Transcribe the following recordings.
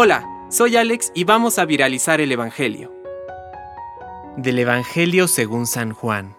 Hola, soy Alex y vamos a viralizar el Evangelio. Del Evangelio según San Juan.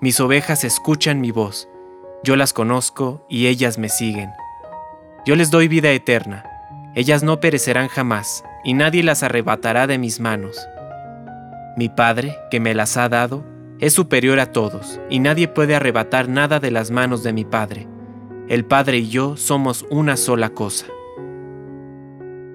Mis ovejas escuchan mi voz, yo las conozco y ellas me siguen. Yo les doy vida eterna, ellas no perecerán jamás, y nadie las arrebatará de mis manos. Mi Padre, que me las ha dado, es superior a todos, y nadie puede arrebatar nada de las manos de mi Padre. El Padre y yo somos una sola cosa.